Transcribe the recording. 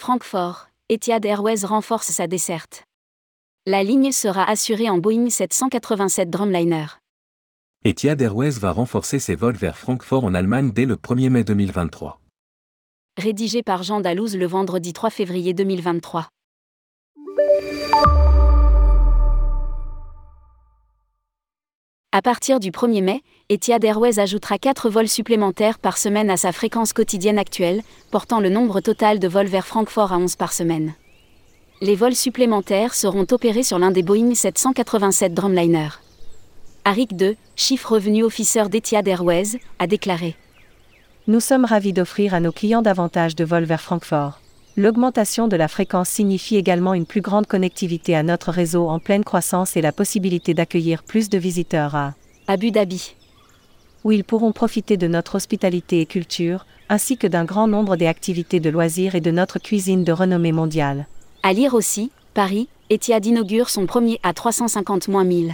Francfort, Etihad Airways renforce sa desserte. La ligne sera assurée en Boeing 787 Drumliner. Etihad Airways va renforcer ses vols vers Francfort en Allemagne dès le 1er mai 2023. Rédigé par Jean Dalouse le vendredi 3 février 2023. À partir du 1er mai, Etihad Airways ajoutera 4 vols supplémentaires par semaine à sa fréquence quotidienne actuelle, portant le nombre total de vols vers Francfort à 11 par semaine. Les vols supplémentaires seront opérés sur l'un des Boeing 787 Drumliner. Arik II, chiffre revenu officer d'Etihad Airways, a déclaré Nous sommes ravis d'offrir à nos clients davantage de vols vers Francfort. L'augmentation de la fréquence signifie également une plus grande connectivité à notre réseau en pleine croissance et la possibilité d'accueillir plus de visiteurs à Abu Dhabi, où ils pourront profiter de notre hospitalité et culture, ainsi que d'un grand nombre des activités de loisirs et de notre cuisine de renommée mondiale. À lire aussi, Paris, Etihad inaugure son premier A350-1000.